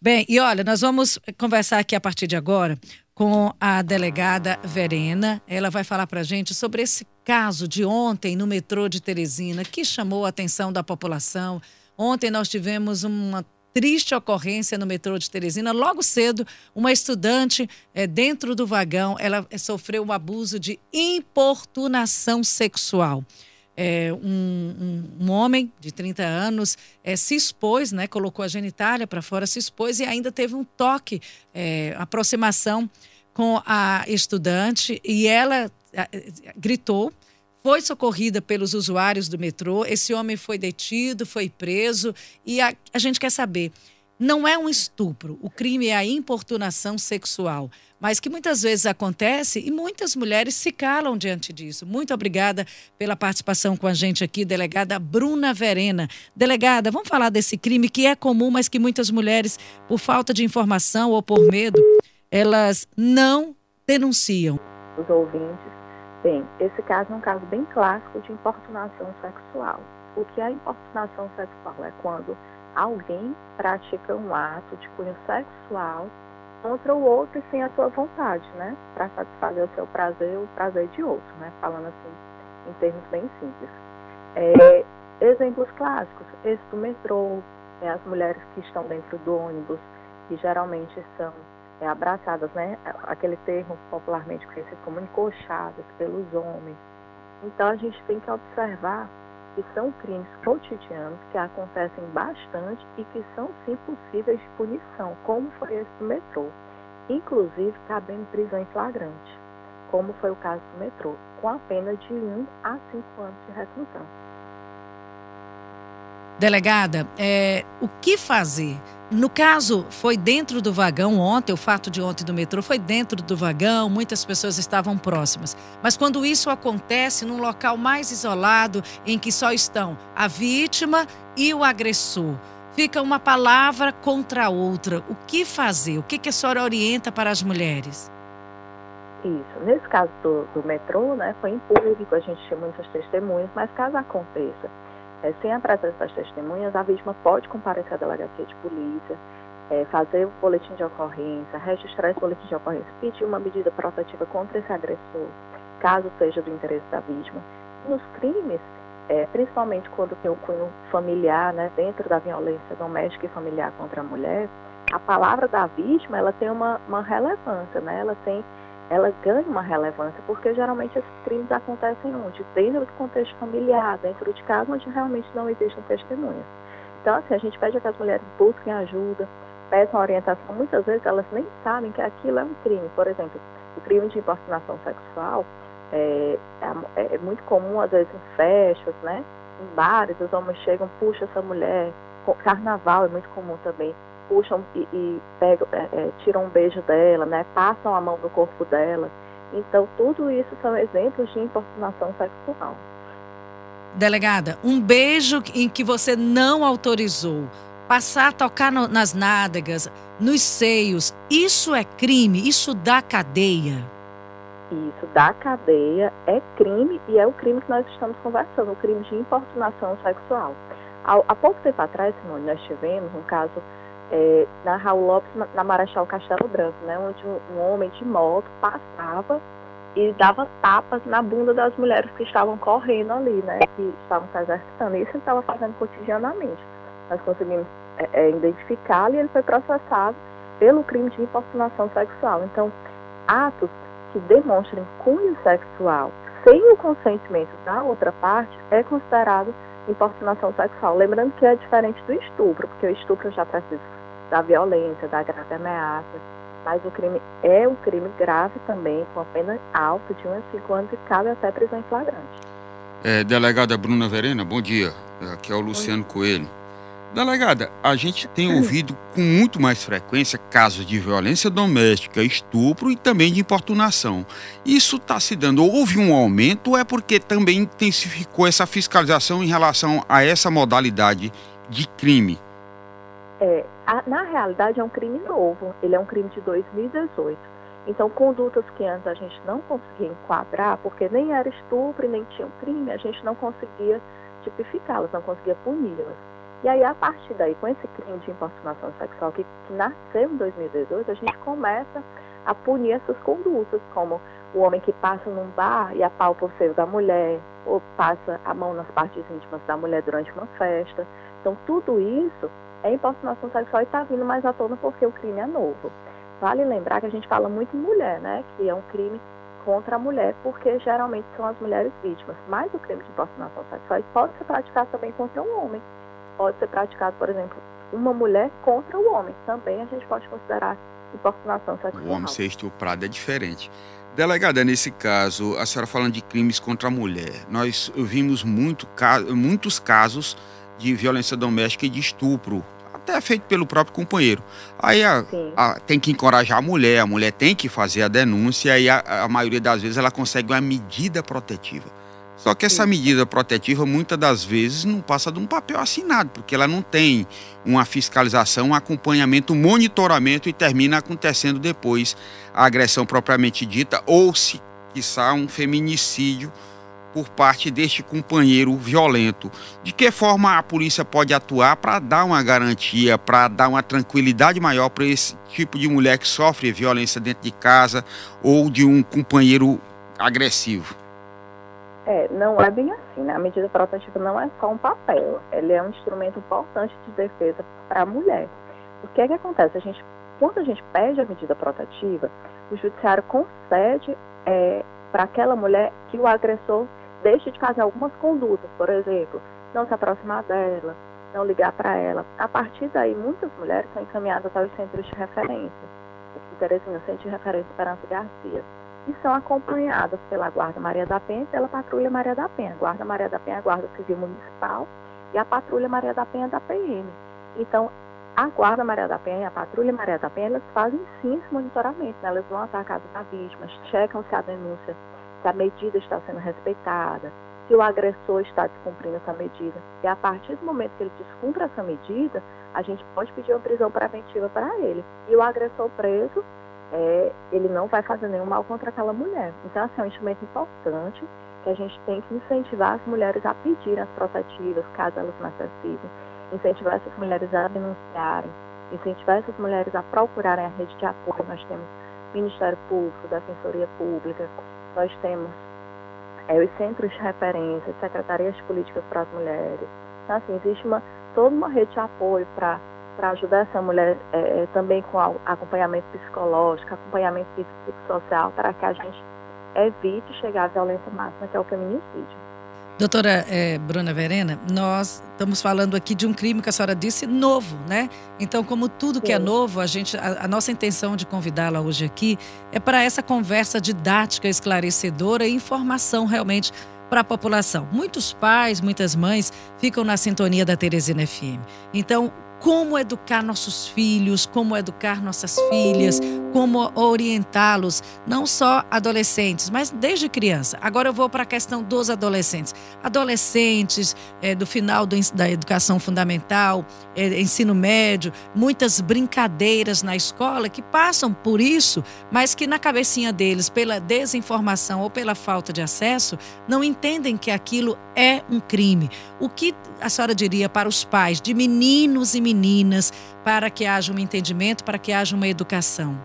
Bem, e olha, nós vamos conversar aqui a partir de agora com a delegada Verena. Ela vai falar para gente sobre esse caso de ontem no metrô de Teresina, que chamou a atenção da população. Ontem nós tivemos uma triste ocorrência no metrô de Teresina. Logo cedo, uma estudante é, dentro do vagão, ela sofreu um abuso de importunação sexual é, um, um, um, homem de 30 anos é, se expôs, né, colocou a genitália para fora, se expôs e ainda teve um toque, é, aproximação com a estudante e ela gritou. Foi socorrida pelos usuários do metrô. Esse homem foi detido, foi preso. E a, a gente quer saber: não é um estupro, o crime é a importunação sexual mas que muitas vezes acontece e muitas mulheres se calam diante disso. Muito obrigada pela participação com a gente aqui, delegada Bruna Verena. Delegada, vamos falar desse crime que é comum, mas que muitas mulheres, por falta de informação ou por medo, elas não denunciam. Os ouvintes, bem, esse caso é um caso bem clássico de importunação sexual. O que é importunação sexual? É quando alguém pratica um ato de cunho sexual contra o outro sem a sua vontade, né? Para satisfazer o seu prazer, o prazer de outro, né? Falando assim, em termos bem simples. É, exemplos clássicos, esse do metrô, né? as mulheres que estão dentro do ônibus, que geralmente são é, abraçadas, né? Aquele termo popularmente conhecido como encoxadas pelos homens. Então a gente tem que observar que são crimes cotidianos que acontecem bastante e que são sim possíveis de punição, como foi esse do metrô, inclusive cabendo prisão em flagrante, como foi o caso do metrô, com a pena de 1 a 5 anos de reclusão. Delegada, é, o que fazer? No caso, foi dentro do vagão ontem, o fato de ontem do metrô foi dentro do vagão, muitas pessoas estavam próximas. Mas quando isso acontece num local mais isolado, em que só estão a vítima e o agressor, fica uma palavra contra a outra. O que fazer? O que, que a senhora orienta para as mulheres? Isso. Nesse caso do, do metrô, né, foi em público, a gente tinha muitas testemunhas, mas caso aconteça é, sem a presença das testemunhas, a vítima pode comparecer à delegacia de polícia, é, fazer o boletim de ocorrência, registrar esse boletim de ocorrência, pedir uma medida protetiva contra esse agressor, caso seja do interesse da vítima. Nos crimes, é, principalmente quando tem o cunho familiar, né, dentro da violência doméstica e familiar contra a mulher, a palavra da vítima ela tem uma, uma relevância, né? ela tem ela ganha uma relevância, porque geralmente esses crimes acontecem onde? Dentro do contexto familiar, dentro de casa, onde realmente não existem testemunhas. Então, assim, a gente pede que as mulheres busquem ajuda, peçam orientação. Muitas vezes elas nem sabem que aquilo é um crime. Por exemplo, o crime de importunação sexual é, é, é muito comum, às vezes, em festas, né? Em bares, os homens chegam, puxa essa mulher. Carnaval é muito comum também puxam e, e pegam, é, é, tiram um beijo dela, né? Passam a mão no corpo dela. Então, tudo isso são exemplos de importunação sexual. Delegada, um beijo em que você não autorizou, passar a tocar no, nas nádegas, nos seios, isso é crime? Isso dá cadeia? Isso, dá cadeia, é crime e é o crime que nós estamos conversando, o crime de importunação sexual. Há, há pouco tempo atrás, Simone, nós tivemos um caso é, na Raul Lopes, na Marechal Castelo Branco, né, onde um, homem de moto passava e dava tapas na bunda das mulheres que estavam correndo ali, né, que estavam se exercitando. Isso ele estava fazendo cotidianamente. Nós conseguimos é, é, identificá-lo e ele foi processado pelo crime de importunação sexual. Então, atos que demonstrem cunho sexual sem o consentimento da outra parte é considerado importunação sexual. Lembrando que é diferente do estupro, porque o estupro já precisa da violência, da grave ameaça. Mas o crime é um crime grave também, com a pena alta de 1 a 5 anos e cabe até prisão em flagrante. É, delegada Bruna Verena, bom dia. Aqui é o Luciano Coelho. Delegada, a gente tem ouvido com muito mais frequência casos de violência doméstica, estupro e também de importunação. Isso está se dando. Houve um aumento ou é porque também intensificou essa fiscalização em relação a essa modalidade de crime? É, a, na realidade é um crime novo, ele é um crime de 2018. Então, condutas que antes a gente não conseguia enquadrar, porque nem era estupro nem tinha um crime, a gente não conseguia tipificá-las, não conseguia puni-las. E aí, a partir daí, com esse crime de importunação sexual que, que nasceu em 2018, a gente começa a punir essas condutas, como o homem que passa num bar e apalpa o seio da mulher, ou passa a mão nas partes íntimas da mulher durante uma festa. Então, tudo isso é importunação sexual e está vindo mais à tona porque o crime é novo. Vale lembrar que a gente fala muito em mulher, né? Que é um crime contra a mulher, porque geralmente são as mulheres vítimas. Mas o crime de importunação sexual pode ser praticado também contra um homem. Pode ser praticado, por exemplo, uma mulher contra o homem. Também a gente pode considerar importunação sexual. O homem ser estuprado é diferente. Delegada, nesse caso, a senhora falando de crimes contra a mulher, nós vimos muito, muitos casos de violência doméstica e de estupro, até feito pelo próprio companheiro. Aí a, a, tem que encorajar a mulher, a mulher tem que fazer a denúncia e a, a maioria das vezes ela consegue uma medida protetiva. Só que essa medida protetiva, muitas das vezes, não passa de um papel assinado, porque ela não tem uma fiscalização, um acompanhamento, um monitoramento e termina acontecendo depois a agressão propriamente dita, ou se, quiçá, um feminicídio por parte deste companheiro violento. De que forma a polícia pode atuar para dar uma garantia, para dar uma tranquilidade maior para esse tipo de mulher que sofre violência dentro de casa ou de um companheiro agressivo? É, não é bem assim, né? A medida protetiva não é só um papel, ele é um instrumento importante de defesa para a mulher. O que é que acontece? A gente, quando a gente pede a medida protetiva, o judiciário concede é, para aquela mulher que o agressor deixe de fazer algumas condutas, por exemplo, não se aproximar dela, não ligar para ela. A partir daí, muitas mulheres são encaminhadas aos centros de referência. Teresina, Centro de Referência Esperança Garcia e são acompanhadas pela Guarda Maria da Penha e pela Patrulha Maria da Penha. A Guarda Maria da Penha é a Guarda Civil Municipal e a Patrulha Maria da Penha é da PM. Então, a Guarda Maria da Penha a Patrulha Maria da Penha, elas fazem sim esse monitoramento. Né? Elas vão até a casa da vítima, checam se a denúncia, se a medida está sendo respeitada, se o agressor está descumprindo essa medida. E a partir do momento que ele descumpre essa medida, a gente pode pedir uma prisão preventiva para ele. E o agressor preso, é, ele não vai fazer nenhum mal contra aquela mulher. Então, assim, é um instrumento importante que a gente tem que incentivar as mulheres a pedirem as protetivas, caso elas necessitem, incentivar essas mulheres a denunciarem, incentivar essas mulheres a procurarem a rede de apoio. Nós temos Ministério Público, Defensoria Pública, nós temos é, os centros de referência, secretarias políticas para as mulheres. Então, assim, existe uma, toda uma rede de apoio para para ajudar essa mulher é, é também com acompanhamento psicológico, acompanhamento psicossocial, para que a gente evite chegar à violência máxima, que é o feminicídio. Doutora é, Bruna Verena, nós estamos falando aqui de um crime que a senhora disse novo, né? Então, como tudo que é novo, a gente, a, a nossa intenção de convidá-la hoje aqui é para essa conversa didática, esclarecedora e informação realmente para a população. Muitos pais, muitas mães ficam na sintonia da Teresina FM. Então, como educar nossos filhos, como educar nossas filhas, como orientá-los, não só adolescentes, mas desde criança. Agora eu vou para a questão dos adolescentes. Adolescentes é, do final do, da educação fundamental, é, ensino médio, muitas brincadeiras na escola que passam por isso, mas que na cabecinha deles, pela desinformação ou pela falta de acesso, não entendem que aquilo é um crime. O que a senhora diria para os pais de meninos e meninas para que haja um entendimento, para que haja uma educação?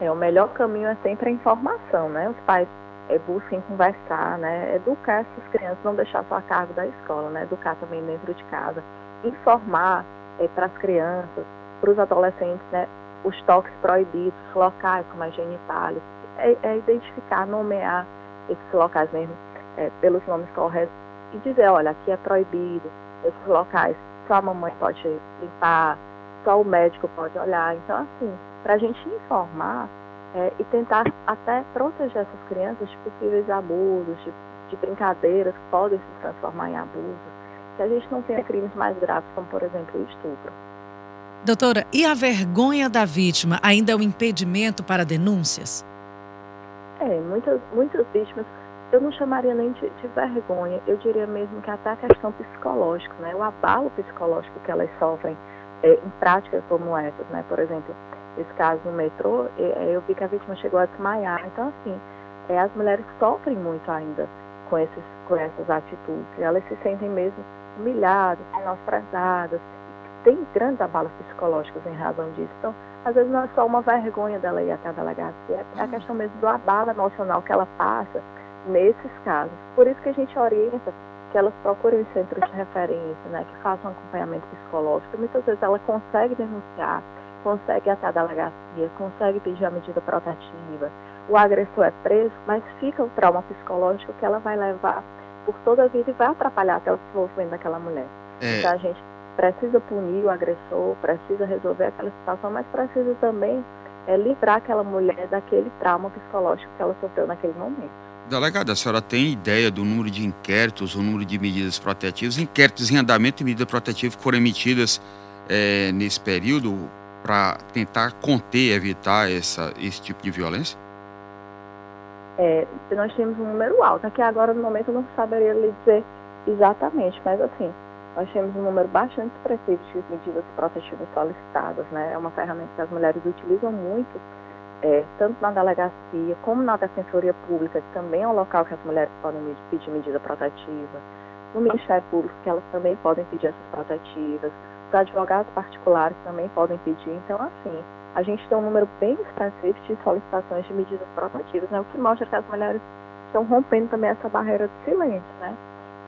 É, o melhor caminho é sempre a informação, né? Os pais é, busquem conversar, né? Educar essas crianças, não deixar só a cargo da escola, né? Educar também dentro de casa. Informar é, para as crianças, para os adolescentes, né? Os toques proibidos, locais como as genitálias. É, é identificar, nomear esses locais mesmo é, pelos nomes corretos e dizer, olha, aqui é proibido, esses locais só a mamãe pode limpar, só o médico pode olhar. Então, assim, para a gente informar é, e tentar até proteger essas crianças de possíveis abusos, de, de brincadeiras que podem se transformar em abusos, que a gente não tenha crimes mais graves, como, por exemplo, o estupro. Doutora, e a vergonha da vítima ainda é um impedimento para denúncias? É, muitas, muitas vítimas eu não chamaria nem de, de, vergonha, eu diria mesmo que até a questão psicológica, né? O abalo psicológico que elas sofrem é, em práticas como essas, né? Por exemplo, esse caso no metrô, é, eu vi que a vítima chegou a desmaiar. Então, assim, é, as mulheres sofrem muito ainda com, esses, com essas atitudes. Elas se sentem mesmo humilhadas, menosprezadas, tem grandes abalos psicológicos em razão disso. Então, às vezes não é só uma vergonha dela ir até a delegacia, é a questão mesmo do abalo emocional que ela passa nesses casos. Por isso que a gente orienta que elas procurem os centros de referência, né, que façam acompanhamento psicológico. Muitas vezes ela consegue denunciar, consegue até a delegacia, consegue pedir a medida protetiva. O agressor é preso, mas fica o trauma psicológico que ela vai levar por toda a vida e vai atrapalhar até o desenvolvimento daquela mulher. É... Então a gente precisa punir o agressor, precisa resolver aquela situação, mas precisa também é, livrar aquela mulher daquele trauma psicológico que ela sofreu naquele momento. Delegada, a senhora tem ideia do número de inquéritos, o número de medidas protetivas, inquéritos em andamento e medidas protetivas que foram emitidas é, nesse período para tentar conter, evitar essa, esse tipo de violência? É, nós temos um número alto. Aqui agora, no momento, eu não saberia lhe dizer exatamente, mas assim, nós temos um número bastante expressivo de medidas protetivas solicitadas, né? É uma ferramenta que as mulheres utilizam muito, é, tanto na delegacia como na defensoria pública, que também é um local que as mulheres podem pedir medida protetiva, no Ministério Público, que elas também podem pedir essas protetivas, os advogados particulares também podem pedir. Então, assim, a gente tem um número bem específico de solicitações de medidas protetivas, né? O que mostra que as mulheres estão rompendo também essa barreira de silêncio, né?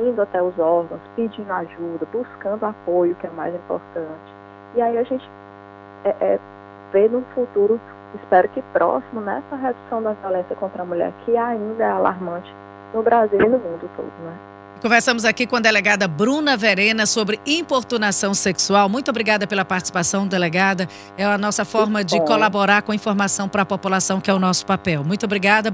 indo até os órgãos, pedindo ajuda, buscando apoio, que é mais importante. E aí a gente é, é, vê no futuro, espero que próximo, nessa né, redução da violência contra a mulher, que ainda é alarmante no Brasil e no mundo todo, né? Conversamos aqui com a delegada Bruna Verena sobre importunação sexual. Muito obrigada pela participação, delegada. É a nossa forma de colaborar com a informação para a população, que é o nosso papel. Muito obrigada.